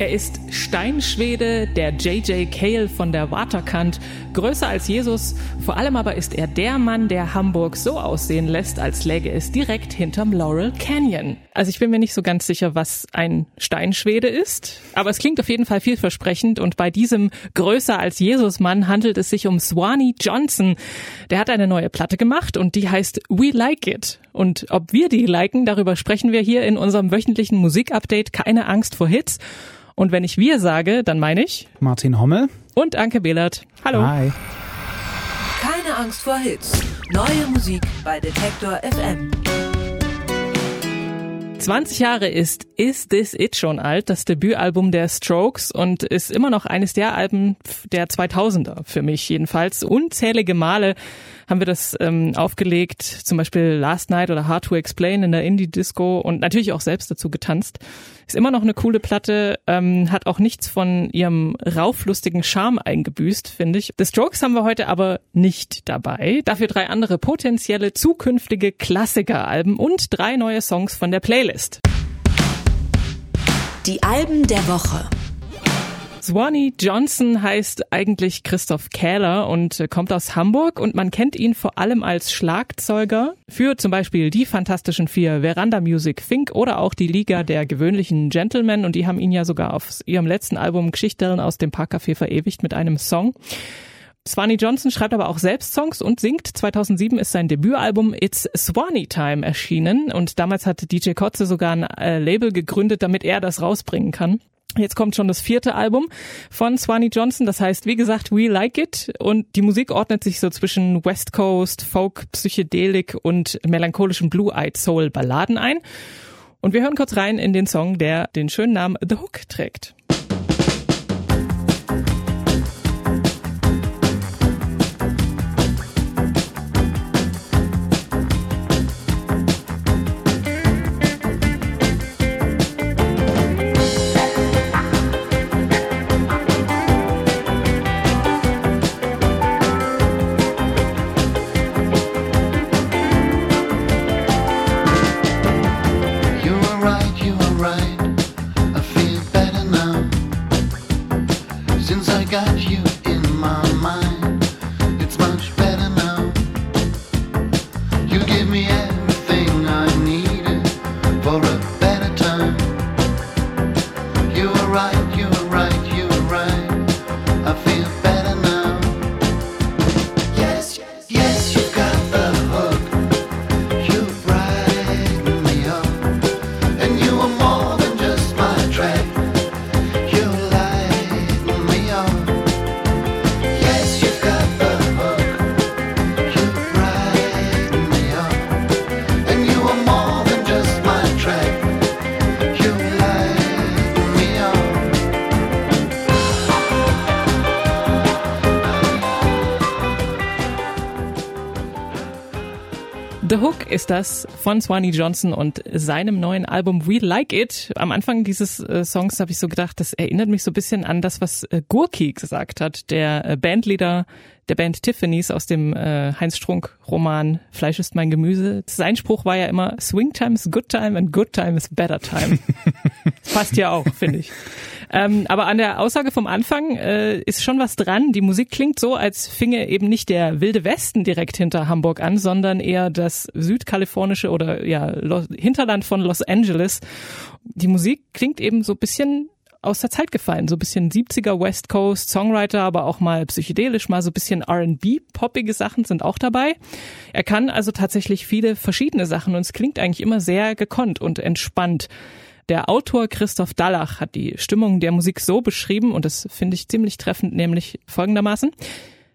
Er ist Steinschwede, der J.J. Cale von der Waterkant, größer als Jesus. Vor allem aber ist er der Mann, der Hamburg so aussehen lässt, als läge es direkt hinterm Laurel Canyon. Also ich bin mir nicht so ganz sicher, was ein Steinschwede ist, aber es klingt auf jeden Fall vielversprechend und bei diesem größer als Jesus-Mann handelt es sich um Swanee Johnson. Der hat eine neue Platte gemacht und die heißt We Like It. Und ob wir die liken, darüber sprechen wir hier in unserem wöchentlichen Musikupdate Keine Angst vor Hits. Und wenn ich wir sage, dann meine ich Martin Hommel und Anke Behlert. Hallo. Hi. Keine Angst vor Hits. Neue Musik bei Detektor FM. 20 Jahre ist Is This It schon alt, das Debütalbum der Strokes und ist immer noch eines der Alben der 2000er, für mich jedenfalls. Unzählige Male haben wir das ähm, aufgelegt, zum Beispiel Last Night oder Hard to Explain in der Indie-Disco und natürlich auch selbst dazu getanzt. Ist immer noch eine coole Platte, ähm, hat auch nichts von ihrem rauflustigen Charme eingebüßt, finde ich. The Strokes haben wir heute aber nicht dabei. Dafür drei andere potenzielle zukünftige Klassikeralben und drei neue Songs von der Playlist. Die Alben der Woche. Swanee Johnson heißt eigentlich Christoph Kähler und äh, kommt aus Hamburg und man kennt ihn vor allem als Schlagzeuger für zum Beispiel die Fantastischen Vier, Veranda Music, Fink oder auch die Liga der gewöhnlichen Gentlemen und die haben ihn ja sogar auf ihrem letzten Album Geschichten aus dem Parkcafé verewigt mit einem Song. Swanee Johnson schreibt aber auch selbst Songs und singt. 2007 ist sein Debütalbum It's Swanee Time erschienen und damals hatte DJ Kotze sogar ein äh, Label gegründet, damit er das rausbringen kann. Jetzt kommt schon das vierte Album von Swanee Johnson. Das heißt, wie gesagt, We Like It. Und die Musik ordnet sich so zwischen West Coast, Folk, Psychedelik und melancholischen Blue-Eyed Soul Balladen ein. Und wir hören kurz rein in den Song, der den schönen Namen The Hook trägt. Right. Ist das von Swanee Johnson und seinem neuen Album We Like It. Am Anfang dieses äh, Songs habe ich so gedacht, das erinnert mich so ein bisschen an das, was äh, Gurki gesagt hat, der äh, Bandleader der Band Tiffany's aus dem äh, Heinz Strunk Roman Fleisch ist mein Gemüse. Sein Spruch war ja immer Swing time is good time and good time is better time. passt ja auch, finde ich. Ähm, aber an der Aussage vom Anfang äh, ist schon was dran. Die Musik klingt so, als finge eben nicht der wilde Westen direkt hinter Hamburg an, sondern eher das südkalifornische oder ja Lo Hinterland von Los Angeles. Die Musik klingt eben so ein bisschen aus der Zeit gefallen, so ein bisschen 70er West Coast Songwriter, aber auch mal psychedelisch, mal so ein bisschen R&B poppige Sachen sind auch dabei. Er kann also tatsächlich viele verschiedene Sachen und es klingt eigentlich immer sehr gekonnt und entspannt. Der Autor Christoph Dallach hat die Stimmung der Musik so beschrieben und das finde ich ziemlich treffend, nämlich folgendermaßen.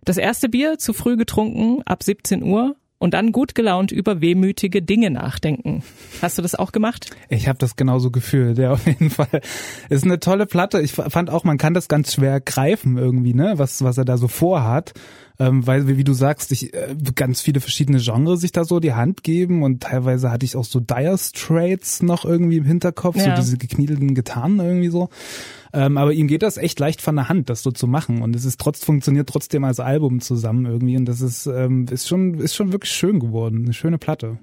Das erste Bier zu früh getrunken, ab 17 Uhr und dann gut gelaunt über wehmütige Dinge nachdenken. Hast du das auch gemacht? Ich habe das genauso gefühlt, ja, auf jeden Fall. Ist eine tolle Platte. Ich fand auch, man kann das ganz schwer greifen irgendwie, ne, was, was er da so vorhat. Ähm, weil, wie du sagst, ich, äh, ganz viele verschiedene Genres sich da so die Hand geben und teilweise hatte ich auch so Dire Straits noch irgendwie im Hinterkopf, Ja. so diese gekniedelten Gitarren irgendwie so. Ähm, aber ihm geht das echt leicht von der Hand, das so zu machen. Und es ist trotz, funktioniert trotzdem als Album zusammen irgendwie. Und das ist, ähm, ist schon, ist schon wirklich schön geworden. Eine schöne Platte.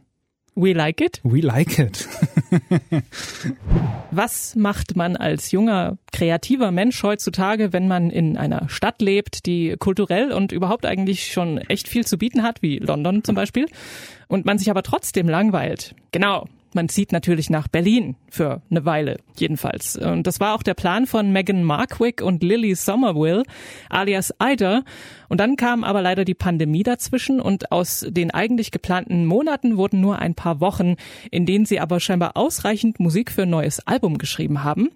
We like it. We like it. Was macht man als junger, kreativer Mensch heutzutage, wenn man in einer Stadt lebt, die kulturell und überhaupt eigentlich schon echt viel zu bieten hat, wie London zum Beispiel, und man sich aber trotzdem langweilt? Genau, man zieht natürlich nach Berlin für eine Weile, jedenfalls. Und das war auch der Plan von Meghan Markwick und Lily Somerville, alias Ida. Und dann kam aber leider die Pandemie dazwischen und aus den eigentlich geplanten Monaten wurden nur ein paar Wochen, in denen sie aber scheinbar ausreichend Musik für ein neues Album geschrieben haben.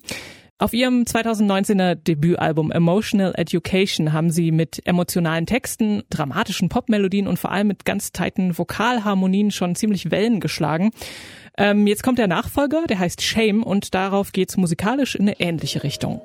Auf ihrem 2019er Debütalbum Emotional Education haben sie mit emotionalen Texten, dramatischen Popmelodien und vor allem mit ganz tighten Vokalharmonien schon ziemlich Wellen geschlagen. Ähm, jetzt kommt der Nachfolger, der heißt Shame und darauf geht's musikalisch in eine ähnliche Richtung.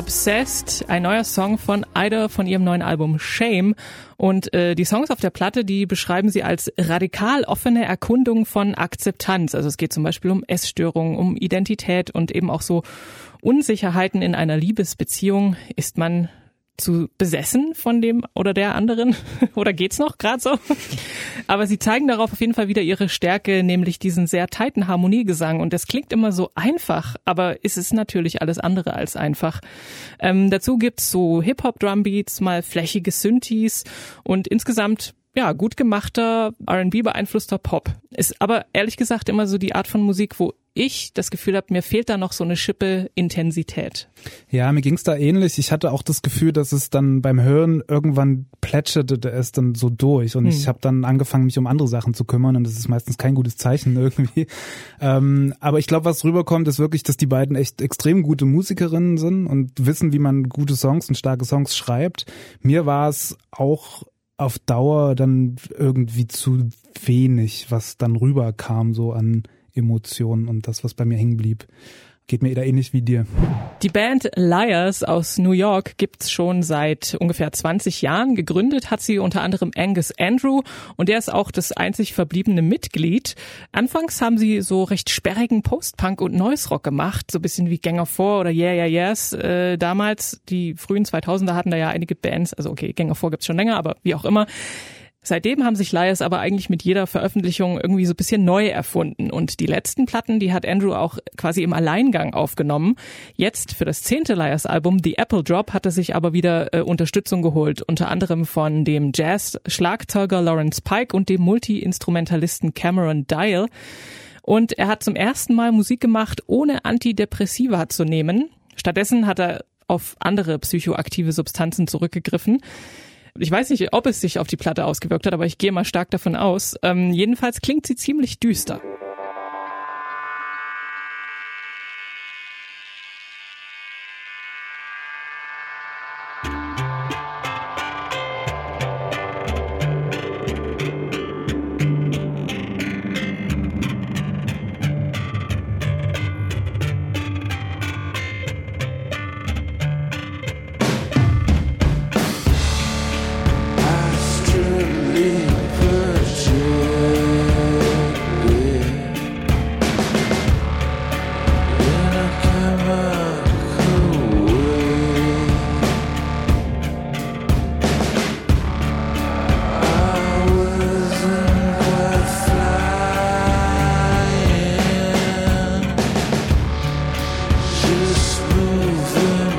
Obsessed, ein neuer Song von Ida von ihrem neuen Album Shame. Und äh, die Songs auf der Platte, die beschreiben sie als radikal offene Erkundung von Akzeptanz. Also es geht zum Beispiel um Essstörungen, um Identität und eben auch so Unsicherheiten in einer Liebesbeziehung. Ist man zu besessen von dem oder der anderen oder geht's noch gerade so? Aber sie zeigen darauf auf jeden Fall wieder ihre Stärke, nämlich diesen sehr tighten Harmoniegesang und das klingt immer so einfach, aber ist es natürlich alles andere als einfach. Ähm, dazu gibt's so Hip-Hop-Drumbeats, mal flächige Synthes und insgesamt ja, gut gemachter, R&B beeinflusster Pop. Ist aber ehrlich gesagt immer so die Art von Musik, wo ich das Gefühl habe, mir fehlt da noch so eine Schippe Intensität. Ja, mir ging's da ähnlich. Ich hatte auch das Gefühl, dass es dann beim Hören irgendwann plätscherte es dann so durch und hm. ich habe dann angefangen, mich um andere Sachen zu kümmern und das ist meistens kein gutes Zeichen irgendwie. Ähm, aber ich glaube, was rüberkommt, ist wirklich, dass die beiden echt extrem gute Musikerinnen sind und wissen, wie man gute Songs und starke Songs schreibt. Mir war es auch auf Dauer dann irgendwie zu wenig, was dann rüberkam, so an Emotionen und das, was bei mir hängen blieb. Geht mir eher ähnlich wie dir. Die Band Liars aus New York gibt's schon seit ungefähr 20 Jahren. Gegründet hat sie unter anderem Angus Andrew und der ist auch das einzig verbliebene Mitglied. Anfangs haben sie so recht sperrigen Post-Punk und Noise Rock gemacht, so ein bisschen wie Gang of Four oder Yeah Yeah Yes. Äh, damals, die frühen 2000er hatten da ja einige Bands, also okay, Gang of Four gibt's schon länger, aber wie auch immer. Seitdem haben sich Liars aber eigentlich mit jeder Veröffentlichung irgendwie so ein bisschen neu erfunden. Und die letzten Platten, die hat Andrew auch quasi im Alleingang aufgenommen. Jetzt für das zehnte Liars-Album The Apple Drop hat er sich aber wieder äh, Unterstützung geholt. Unter anderem von dem Jazz-Schlagzeuger Lawrence Pike und dem Multi-Instrumentalisten Cameron Dial. Und er hat zum ersten Mal Musik gemacht, ohne Antidepressiva zu nehmen. Stattdessen hat er auf andere psychoaktive Substanzen zurückgegriffen. Ich weiß nicht, ob es sich auf die Platte ausgewirkt hat, aber ich gehe mal stark davon aus. Ähm, jedenfalls klingt sie ziemlich düster. just moving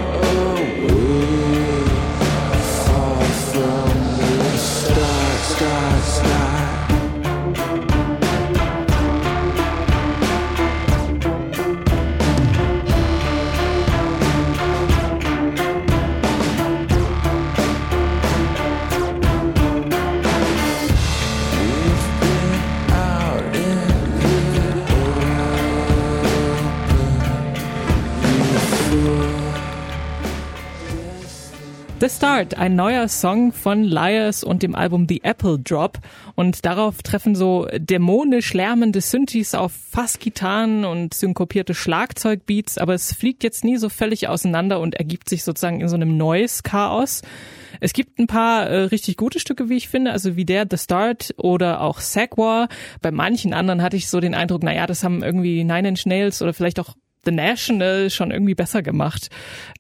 Start, ein neuer Song von Liars und dem Album The Apple Drop. Und darauf treffen so dämonisch lärmende Synthes auf Fassgitarren und synkopierte Schlagzeugbeats, aber es fliegt jetzt nie so völlig auseinander und ergibt sich sozusagen in so einem Noise-Chaos. Es gibt ein paar äh, richtig gute Stücke, wie ich finde, also wie der The Start oder auch Sagwar. Bei manchen anderen hatte ich so den Eindruck, naja, das haben irgendwie Nine Inch Nails oder vielleicht auch The National schon irgendwie besser gemacht.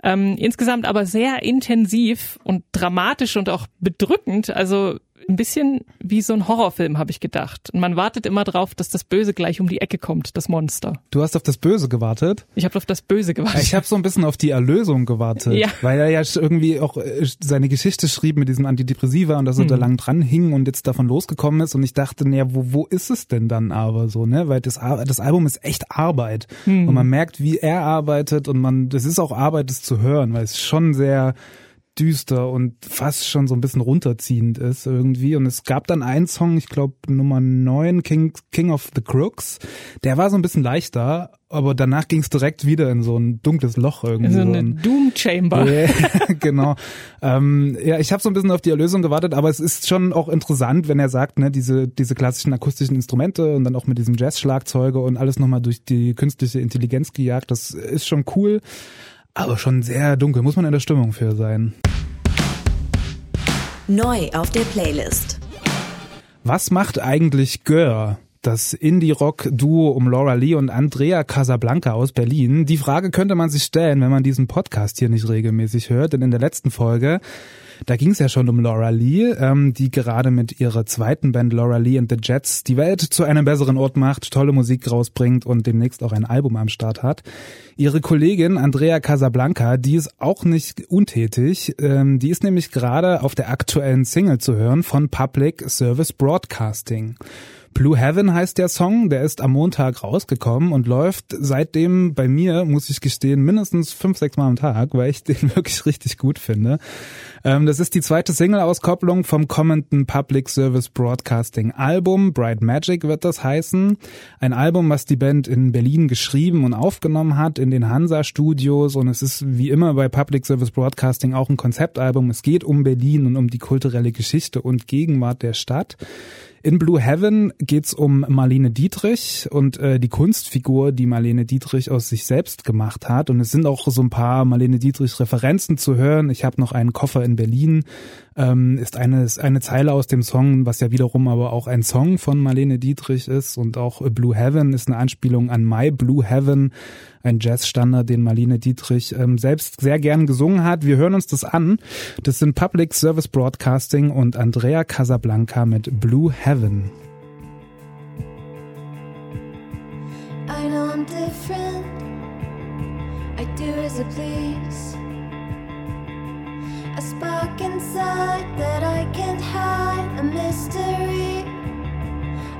Ähm, insgesamt aber sehr intensiv und dramatisch und auch bedrückend. Also ein bisschen wie so ein Horrorfilm, habe ich gedacht. Und man wartet immer drauf, dass das Böse gleich um die Ecke kommt, das Monster. Du hast auf das Böse gewartet? Ich habe auf das Böse gewartet. Ich habe so ein bisschen auf die Erlösung gewartet, Ja. weil er ja irgendwie auch äh, seine Geschichte schrieb mit diesem Antidepressiva und dass er da lang dran hing und jetzt davon losgekommen ist und ich dachte, naja, wo, wo ist es denn dann aber so, ne? Weil das, das Album ist echt Arbeit und man merkt, wie er arbeitet und man, das ist auch Arbeit, das zu hören, weil es schon sehr düster und fast schon so ein bisschen runterziehend ist irgendwie. Und es gab dann einen Song, ich glaube Nummer 9, King, King of the Crooks, der war so ein bisschen leichter, aber danach ging es direkt wieder in so ein dunkles Loch irgendwie. so so eine ein- Doom Chamber. ja, genau. Ähm, ja, ich habe so ein bisschen auf die Erlösung gewartet, aber es ist schon auch interessant, wenn er sagt, ne, diese diese klassischen akustischen Instrumente und dann auch mit diesem Jazz-Schlagzeuge und alles nochmal durch die künstliche Intelligenz gejagt. Das ist schon cool, aber schon sehr dunkel. Muss man in der Stimmung für sein. Neu auf der Playlist. Was macht eigentlich Gör? Das Indie-Rock-Duo um Laura Lee und Andrea Casablanca aus Berlin. Die Frage könnte man sich stellen, wenn man diesen Podcast hier nicht regelmäßig hört, denn in der letzten Folge da ging es ja schon um Laura Lee, ähm, die gerade mit ihrer zweiten Band Laura Lee and the Jets die Welt zu einem besseren Ort macht, tolle Musik rausbringt und demnächst auch ein Album am Start hat. Ihre Kollegin Andrea Casablanca, die ist auch nicht untätig. Ähm, die ist nämlich gerade auf der aktuellen Single zu hören von Public Service Broadcasting. Blue Heaven heißt der Song, der ist am Montag rausgekommen und läuft seitdem bei mir, muss ich gestehen, mindestens fünf, sechs Mal am Tag, weil ich den wirklich richtig gut finde. Ähm, das ist die zweite Single-Auskopplung vom kommenden Public Service Broadcasting Album. Bright Magic wird das heißen. Ein Album, was die Band in Berlin geschrieben und aufgenommen hat in den Hansa Studios und es ist wie immer bei Public Service Broadcasting auch ein Konzeptalbum. Es geht um Berlin und um die kulturelle Geschichte und Gegenwart der Stadt. In Blue Heaven geht's um Marlene Dietrich und äh, die Kunstfigur, die Marlene Dietrich aus sich selbst gemacht hat. Und es sind auch so ein paar Marlene Dietrich Referenzen zu hören. Ich habe noch einen Koffer in Berlin, ähm, ist eine, ist eine Zeile aus dem Song, was ja wiederum aber auch ein Song von Marlene Dietrich ist. Und auch Blue Heaven ist eine Anspielung an My Blue Heaven, ein Jazzstandard, den Marlene Dietrich ähm, selbst sehr gern gesungen hat. Wir hören uns das an. Das sind Public Service Broadcasting und Andrea Casablanca mit Blue Heaven. I know I'm different. I do as I please. A spark inside that I can't hide, a mystery.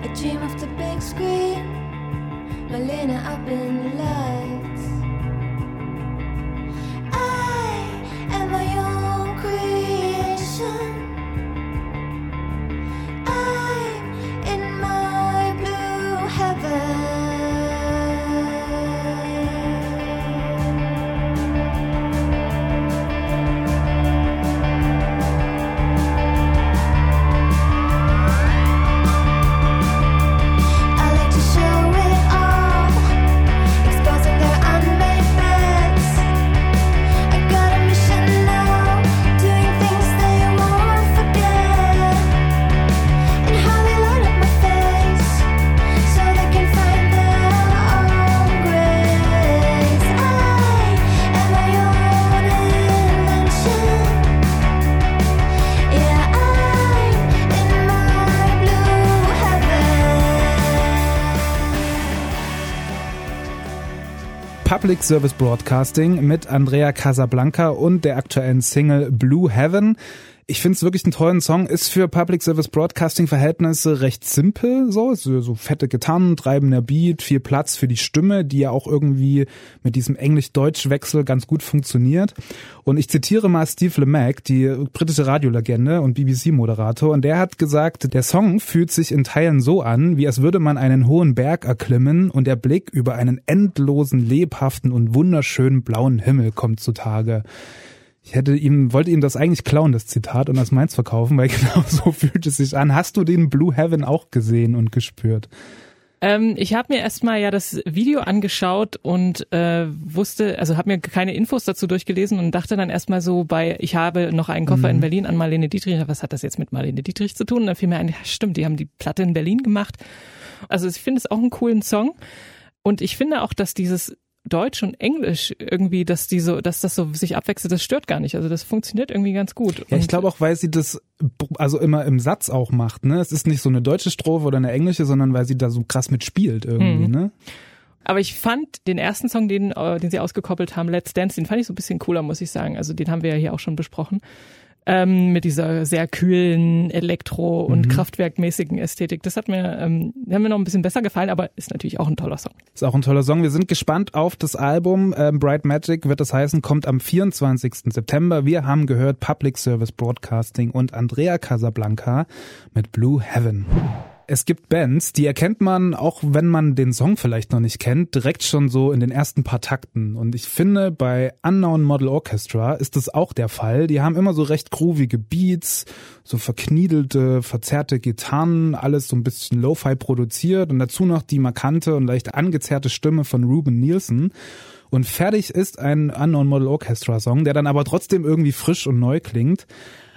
I dream of the big screen, Malena up in the Public Service Broadcasting mit Andrea Casablanca und der aktuellen Single Blue Heaven. Ich finde es wirklich einen tollen Song. Ist für Public Service Broadcasting Verhältnisse recht simpel, so, so, fette Gitarren, treibender Beat, viel Platz für die Stimme, die ja auch irgendwie mit diesem Englisch-Deutsch-Wechsel ganz gut funktioniert. Und ich zitiere mal Steve LeMac, die britische Radiolegende und BBC-Moderator, und der hat gesagt, der Song fühlt sich in Teilen so an, wie als würde man einen hohen Berg erklimmen und der Blick über einen endlosen, lebhaften und wunderschönen blauen Himmel kommt zutage. Ich hätte ihm, wollte ihm das eigentlich klauen, das Zitat, und als meins verkaufen, weil genau so fühlt es sich an. Hast du den Blue Heaven auch gesehen und gespürt? Ähm, ich habe mir erstmal ja das Video angeschaut und äh, wusste, also habe mir keine Infos dazu durchgelesen und dachte dann erstmal so bei, ich habe noch einen Koffer Mhm. in Berlin an Marlene Dietrich, was hat das jetzt mit Marlene Dietrich zu tun? Und dann fiel mir ein, ja, stimmt, die haben die Platte in Berlin gemacht. Also ich finde es auch einen coolen Song und ich finde auch, dass dieses Deutsch und Englisch irgendwie, dass die so, dass das so sich abwechselt, das stört gar nicht. Also das funktioniert irgendwie ganz gut. Ja, ich glaube auch, weil sie das also immer im Satz auch macht, ne? Es ist nicht so eine deutsche Strophe oder eine englische, sondern weil sie da so krass mitspielt irgendwie, Mhm. ne? Aber ich fand den ersten Song, den, äh, den sie ausgekoppelt haben, Let's Dance, den fand ich so ein bisschen cooler, muss ich sagen. Also den haben wir ja hier auch schon besprochen. Ähm, mit dieser sehr kühlen Elektro- und Kraftwerkmäßigen Ästhetik. Das hat mir, ähm, hat mir noch ein bisschen besser gefallen, aber ist natürlich auch ein toller Song. Ist auch ein toller Song. Wir sind gespannt auf das Album. Ähm, Bright Magic wird das heißen, kommt am 24. September. Wir haben gehört Public Service Broadcasting und Andrea Casablanca mit Blue Heaven. Es gibt Bands, die erkennt man, auch wenn man den Song vielleicht noch nicht kennt, direkt schon so in den ersten paar Takten. Und ich finde, bei Unknown Model Orchestra ist das auch der Fall. Die haben immer so recht groovige Beats, so verkniedelte, verzerrte Gitarren, alles so ein bisschen Lo-Fi produziert und dazu noch die markante und leicht angezerrte Stimme von Ruben Nielsen. Und fertig ist ein Unknown Model Orchestra Song, der dann aber trotzdem irgendwie frisch und neu klingt.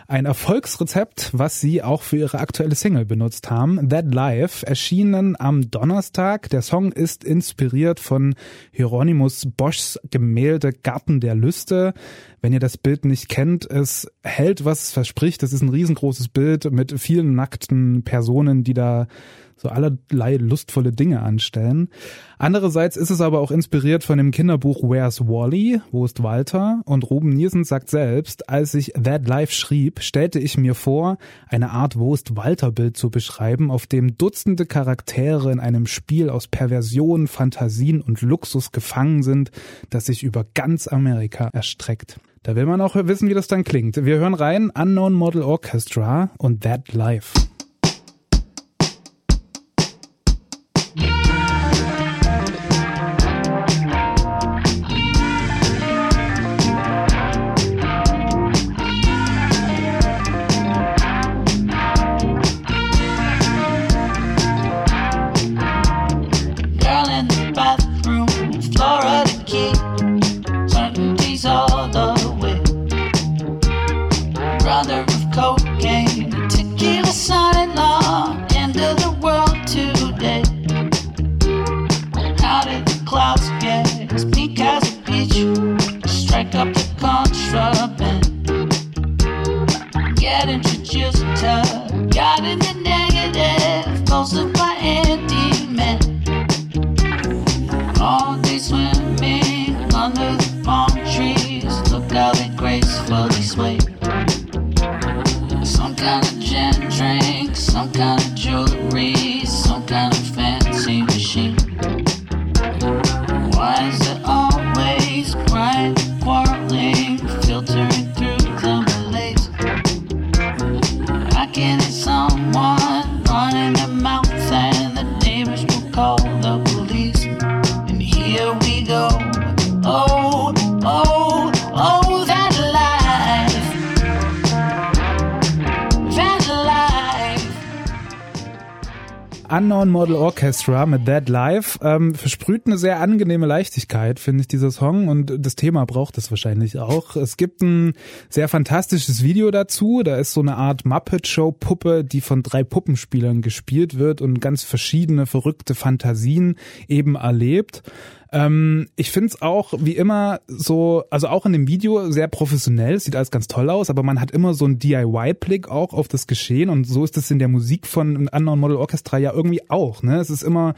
Ein Erfolgsrezept, was sie auch für ihre aktuelle Single benutzt haben. That Life, erschienen am Donnerstag. Der Song ist inspiriert von Hieronymus Boschs Gemälde Garten der Lüste. Wenn ihr das Bild nicht kennt, es hält, was es verspricht. Es ist ein riesengroßes Bild mit vielen nackten Personen, die da so allerlei lustvolle Dinge anstellen. Andererseits ist es aber auch inspiriert von dem Kinderbuch Where's Wally? Wo ist Walter? Und Ruben Nielsen sagt selbst, als ich That Life schrieb, stellte ich mir vor, eine Art Wo ist Walter Bild zu beschreiben, auf dem Dutzende Charaktere in einem Spiel aus Perversion, Fantasien und Luxus gefangen sind, das sich über ganz Amerika erstreckt. Da will man auch wissen, wie das dann klingt. Wir hören rein Unknown Model Orchestra und That Life. Cocaine, Unknown Model Orchestra mit That Life ähm, versprüht eine sehr angenehme Leichtigkeit, finde ich, dieser Song. Und das Thema braucht es wahrscheinlich auch. Es gibt ein sehr fantastisches Video dazu. Da ist so eine Art Muppet-Show-Puppe, die von drei Puppenspielern gespielt wird und ganz verschiedene verrückte Fantasien eben erlebt. Ähm, ich find's auch wie immer so, also auch in dem Video sehr professionell, sieht alles ganz toll aus, aber man hat immer so einen DIY-Blick auch auf das Geschehen und so ist es in der Musik von Unknown Model Orchestra ja irgendwie auch. Ne? Es ist immer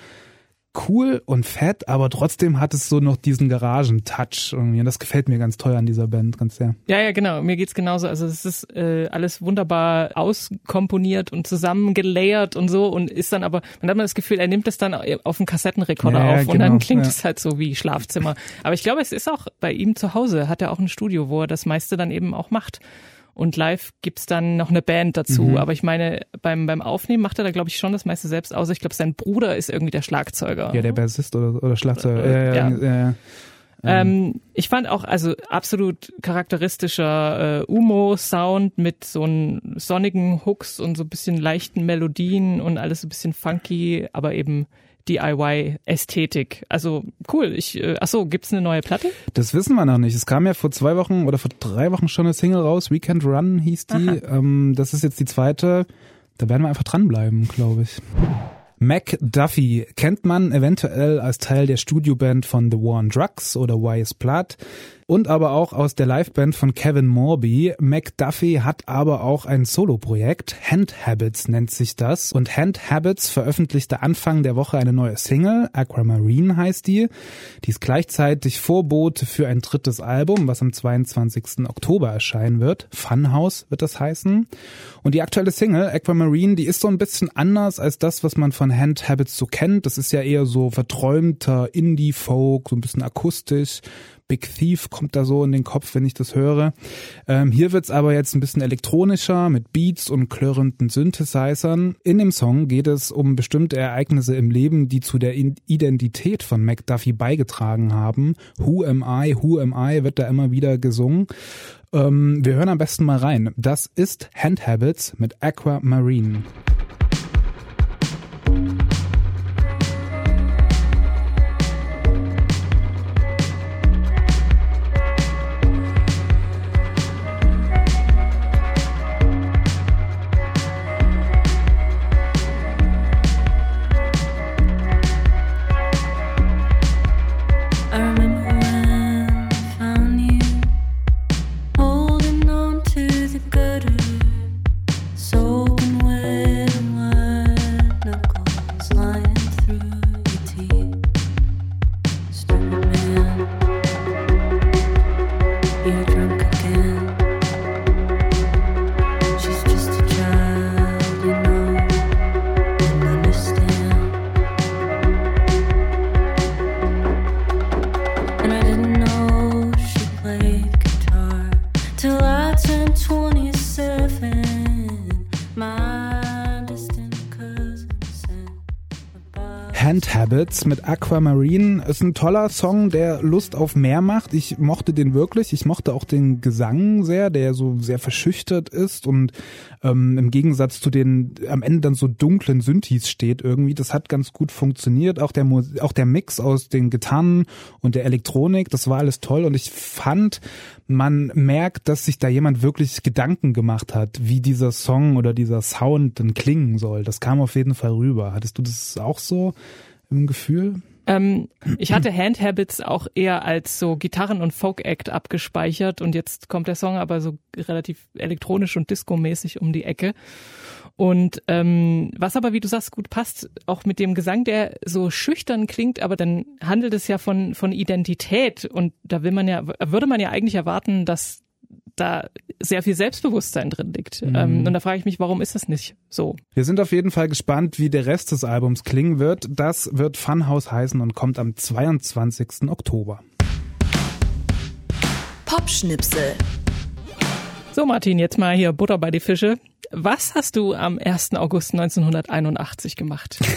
cool und fett, aber trotzdem hat es so noch diesen Garagen-Touch irgendwie und das gefällt mir ganz toll an dieser Band, ganz sehr. Ja, ja, genau. Mir geht's genauso. Also es ist äh, alles wunderbar auskomponiert und zusammengelayert und so und ist dann aber, man hat immer das Gefühl, er nimmt es dann auf einen Kassettenrekorder Ja, ja, auf und dann genau, klingt ja. es halt so wie Schlafzimmer. Aber ich glaube, es ist auch bei ihm zu Hause, hat er auch ein Studio, wo er das meiste dann eben auch macht. Und live gibt's dann noch eine Band dazu. Mhm. Aber ich meine, beim, beim Aufnehmen macht er da, glaube ich, schon das meiste selbst aus. Ich glaube, sein Bruder ist irgendwie der Schlagzeuger. Ja, der Bassist oder, oder Schlagzeuger. Äh, ja, ja, ja. ja. Ähm, ich fand auch, also absolut charakteristischer äh, Umo-Sound mit so einen sonnigen Hooks und so ein bisschen leichten Melodien und alles ein bisschen funky, aber eben DIY-Ästhetik. Also cool. Ich, äh, ach so, gibt's eine neue Platte? Das wissen wir noch nicht. Es kam ja vor zwei Wochen oder vor drei Wochen schon eine Single raus. Weekend Run hieß die. Ähm, das ist jetzt die zweite. Da werden wir einfach dranbleiben, glaube ich. Mac Duffy kennt man eventuell als Teil der Studioband von The War on Drugs oder Wise Blood und aber auch aus der Liveband von Kevin Morby. McDuffie hat aber auch ein Soloprojekt, Hand Habits nennt sich das. Und Hand Habits veröffentlichte Anfang der Woche eine neue Single, Aquamarine heißt die. Die ist gleichzeitig Vorbote für ein drittes Album, was am 22. Oktober erscheinen wird. Funhouse wird das heißen. Und die aktuelle Single, Aquamarine, die ist so ein bisschen anders als das, was man von Hand Habits so kennt. Das ist ja eher so verträumter Indie-Folk, so ein bisschen akustisch. Big Thief kommt da so in den Kopf, wenn ich das höre. Ähm, hier wird's aber jetzt ein bisschen elektronischer mit Beats und klirrenden Synthesizern. In dem Song geht es um bestimmte Ereignisse im Leben, die zu der Identität von McDuffie beigetragen haben. Who am I? Who am I? wird da immer wieder gesungen. Ähm, wir hören am besten mal rein. Das ist Hand Habits mit Aquamarine. I Habits mit Aquamarine ist ein toller Song, der Lust auf mehr macht. Ich mochte den wirklich. Ich mochte auch den Gesang sehr, der so sehr verschüchtert ist und ähm, im Gegensatz zu den am Ende dann so dunklen Synthes steht irgendwie. Das hat ganz gut funktioniert. Auch der, auch der Mix aus den Gitarren und der Elektronik, das war alles toll. Und ich fand, man merkt, dass sich da jemand wirklich Gedanken gemacht hat, wie dieser Song oder dieser Sound dann klingen soll. Das kam auf jeden Fall rüber. Hattest du das auch so im Gefühl? Ähm, ich hatte Hand Habits auch eher als so Gitarren- und Folk-Act abgespeichert und jetzt kommt der Song aber so relativ elektronisch und disco-mäßig um die Ecke. Und ähm, was aber, wie du sagst, gut passt, auch mit dem Gesang, der so schüchtern klingt, aber dann handelt es ja von, von Identität und da will man ja, würde man ja eigentlich erwarten, dass da sehr viel Selbstbewusstsein drin liegt. Ähm, und da frage ich mich, warum ist das nicht so? Wir sind auf jeden Fall gespannt, wie der Rest des Albums klingen wird. Das wird Funhouse heißen und kommt am 22. Oktober. Popschnipsel. So, Martin, jetzt mal hier Butter bei die Fische. Was hast du am 1. August 1981 gemacht?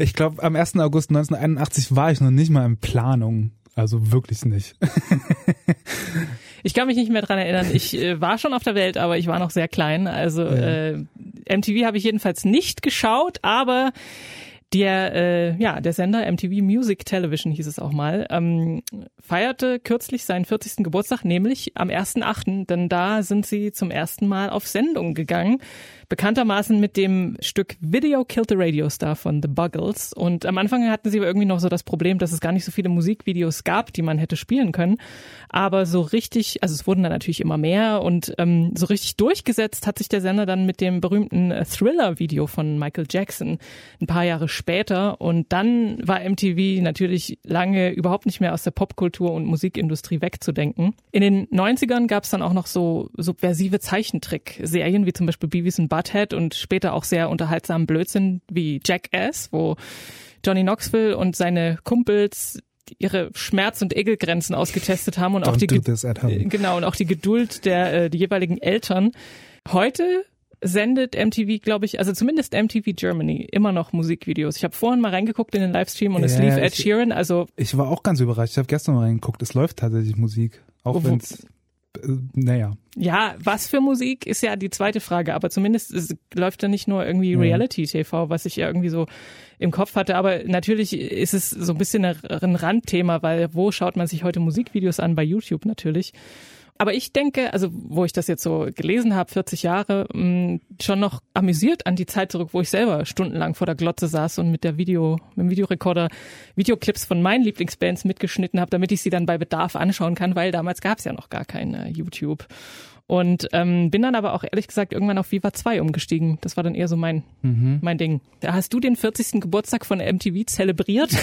Ich glaube, am 1. August 1981 war ich noch nicht mal in Planung. Also wirklich nicht. Ich kann mich nicht mehr dran erinnern. Ich äh, war schon auf der Welt, aber ich war noch sehr klein. Also äh, MTV habe ich jedenfalls nicht geschaut, aber der, äh, ja, der Sender MTV Music Television hieß es auch mal, ähm, feierte kürzlich seinen 40. Geburtstag, nämlich am 1.8., denn da sind sie zum ersten Mal auf Sendung gegangen. Bekanntermaßen mit dem Stück Video Killed the Radio Star von The Buggles. Und am Anfang hatten sie aber irgendwie noch so das Problem, dass es gar nicht so viele Musikvideos gab, die man hätte spielen können. Aber so richtig, also es wurden dann natürlich immer mehr und ähm, so richtig durchgesetzt hat sich der Sender dann mit dem berühmten Thriller-Video von Michael Jackson ein paar Jahre später. Und dann war MTV natürlich lange überhaupt nicht mehr aus der Popkultur und Musikindustrie wegzudenken. In den 90ern gab es dann auch noch so subversive Zeichentrick-Serien, wie zum Beispiel Beavis and Butthead und später auch sehr unterhaltsamen Blödsinn wie Jackass, wo Johnny Knoxville und seine Kumpels ihre Schmerz- und Ekelgrenzen ausgetestet haben und auch die. Genau, und auch die Geduld der äh, die jeweiligen Eltern. Heute sendet MTV, glaube ich, also zumindest MTV Germany, immer noch Musikvideos. Ich habe vorhin mal reingeguckt in den Livestream und es Ja, lief ja, Ed ich- Sheeran, also Ich war auch ganz überrascht. Ich habe gestern mal reingeguckt. Es läuft tatsächlich Musik. Auch wenn es, äh, naja. ja, was für Musik ist ja die zweite Frage, aber zumindest es läuft da nicht nur irgendwie Mhm. Reality-TV, was ich ja irgendwie so im Kopf hatte, aber natürlich ist es so ein bisschen ein Randthema, weil wo schaut man sich heute Musikvideos an? Bei YouTube natürlich. Aber ich denke, also wo ich das jetzt so gelesen habe, 40 Jahre, mh, schon noch amüsiert an die Zeit zurück, wo ich selber stundenlang vor der Glotze saß und mit der Video, mit dem Videorekorder Videoclips von meinen Lieblingsbands mitgeschnitten habe, damit ich sie dann bei Bedarf anschauen kann, weil damals gab es ja noch gar kein äh, YouTube. Und ähm, bin dann aber auch ehrlich gesagt irgendwann auf Viva 2 umgestiegen. Das war dann eher so mein, mein Ding. Da hast du den 40. Geburtstag von MTV zelebriert?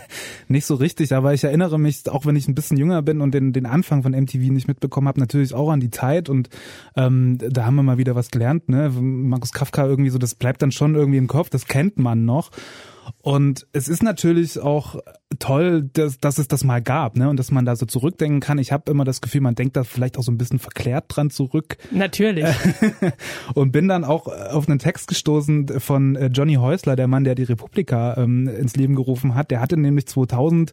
Nicht so richtig, aber ich erinnere mich, auch wenn ich ein bisschen jünger bin und den, den Anfang von MTV nicht mitbekommen habe, natürlich auch an die Zeit und ähm, da haben wir mal wieder was gelernt, ne? Markus Kafka irgendwie so, das bleibt dann schon irgendwie im Kopf, das kennt man noch. Und es ist natürlich auch toll, dass, dass es das mal gab, ne? Und dass man da so zurückdenken kann. Ich habe immer das Gefühl, man denkt da vielleicht auch so ein bisschen verklärt dran zurück. Natürlich. und bin dann auch auf einen Text gestoßen von äh, Johnny Häusler, der Mann, der die Republika ähm, ins Leben gerufen hat. Der hatte nämlich 2000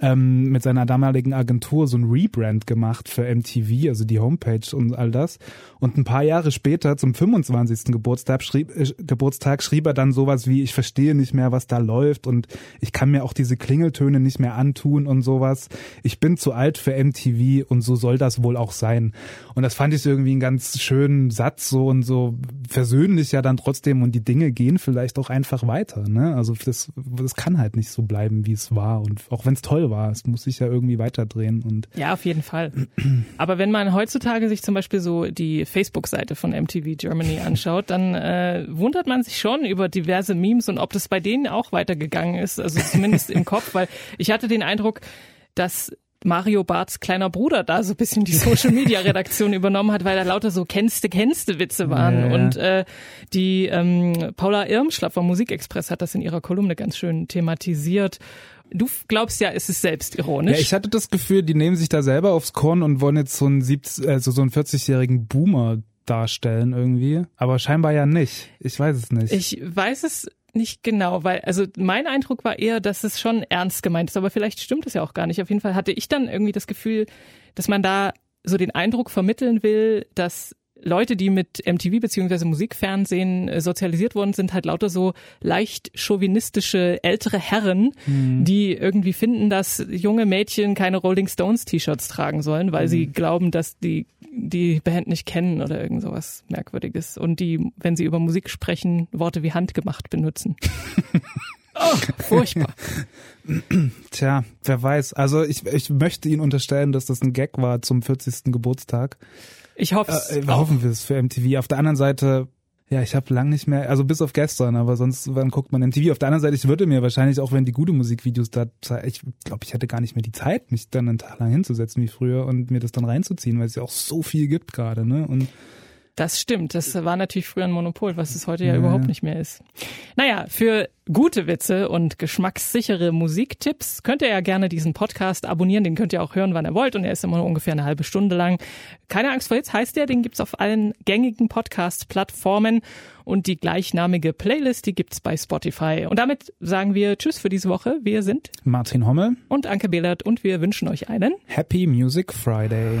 ähm, mit seiner damaligen Agentur so ein Rebrand gemacht für MTV, also die Homepage und all das. Und ein paar Jahre später, zum 25. Geburtstag, schrieb, äh, Geburtstag, schrieb er dann sowas wie, ich verstehe nicht mehr, was da läuft und ich kann mir auch diese Klingeltöne nicht mehr antun und sowas. Ich bin zu alt für MTV und so soll das wohl auch sein. Und das fand ich irgendwie einen ganz schönen Satz so und so versöhnlich ja dann trotzdem und die Dinge gehen vielleicht auch einfach weiter. Ne? Also das, das kann halt nicht so bleiben, wie es war und auch wenn es toll war, es muss sich ja irgendwie weiterdrehen und Ja, auf jeden Fall. Aber wenn man heutzutage sich zum Beispiel so die Facebook-Seite von MTV Germany anschaut, dann äh, wundert man sich schon über diverse Memes und ob das bei denen auch weitergegangen ist, also zumindest im Kopf, weil ich hatte den Eindruck, dass Mario Barths kleiner Bruder da so ein bisschen die Social Media Redaktion übernommen hat, weil da lauter so kennste kennste Witze waren Ja, ja. und äh, die ähm, Paula Irmschlapp vom Musikexpress hat das in ihrer Kolumne ganz schön thematisiert. Du glaubst ja, es ist selbstironisch. Ja, ich hatte das Gefühl, die nehmen sich da selber aufs Korn und wollen jetzt so einen, 70, also so einen 40-jährigen Boomer darstellen irgendwie. Aber scheinbar ja nicht. Ich weiß es nicht. Ich weiß es nicht genau, weil, also mein Eindruck war eher, dass es schon ernst gemeint ist, aber vielleicht stimmt es ja auch gar nicht. Auf jeden Fall hatte ich dann irgendwie das Gefühl, dass man da so den Eindruck vermitteln will, dass Leute, die mit MTV beziehungsweise Musikfernsehen äh, sozialisiert worden sind, halt lauter so leicht chauvinistische ältere Herren, die irgendwie finden, dass junge Mädchen keine Rolling Stones T-Shirts tragen sollen, weil sie glauben, dass die die Band nicht kennen oder irgend sowas Merkwürdiges und die, wenn sie über Musik sprechen, Worte wie handgemacht benutzen. oh, furchtbar. Tja, wer weiß. Also ich, ich möchte Ihnen unterstellen, dass das ein Gag war zum 40. Geburtstag. Ich hoffe es. Äh, hoffen wir es für MTV. Auf der anderen Seite, ja, ich habe lang nicht mehr, also bis auf gestern, aber sonst, wann guckt man MTV? Auf der anderen Seite, ich würde mir wahrscheinlich, auch wenn die gute Musikvideos da, ich glaube, ich hätte gar nicht mehr die Zeit, mich dann einen Tag lang hinzusetzen wie früher und mir das dann reinzuziehen, weil es ja auch so viel gibt gerade, ne? Und Das stimmt. Das war natürlich früher ein Monopol, was es heute ja, Ja, überhaupt nicht mehr ist. Naja, für gute Witze und geschmackssichere Musiktipps könnt ihr ja gerne diesen Podcast abonnieren. Den könnt ihr auch hören, wann ihr wollt. Und er ist immer nur ungefähr eine halbe Stunde lang. Keine Angst vor Hits heißt der. Den gibt's auf allen gängigen Podcast-Plattformen. Und die gleichnamige Playlist, die gibt's bei Spotify. Und damit sagen wir Tschüss für diese Woche. Wir sind Martin Hommel, und Anke Behlert und wir wünschen euch einen Happy Music Friday.